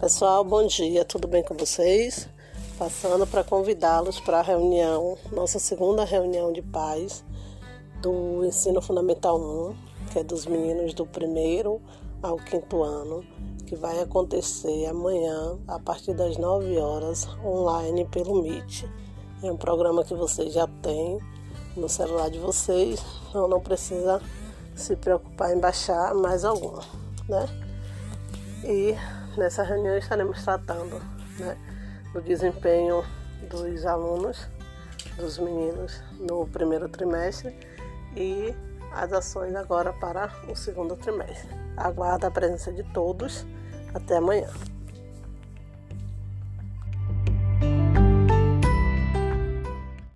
Pessoal, bom dia, tudo bem com vocês? Passando para convidá-los para a reunião, nossa segunda reunião de paz do Ensino Fundamental 1, que é dos meninos do primeiro ao quinto ano, que vai acontecer amanhã a partir das 9 horas online pelo Meet. É um programa que vocês já têm no celular de vocês, então não precisa se preocupar em baixar mais algum, né? E Nessa reunião estaremos tratando né, do desempenho dos alunos, dos meninos no primeiro trimestre e as ações agora para o segundo trimestre. Aguardo a presença de todos. Até amanhã.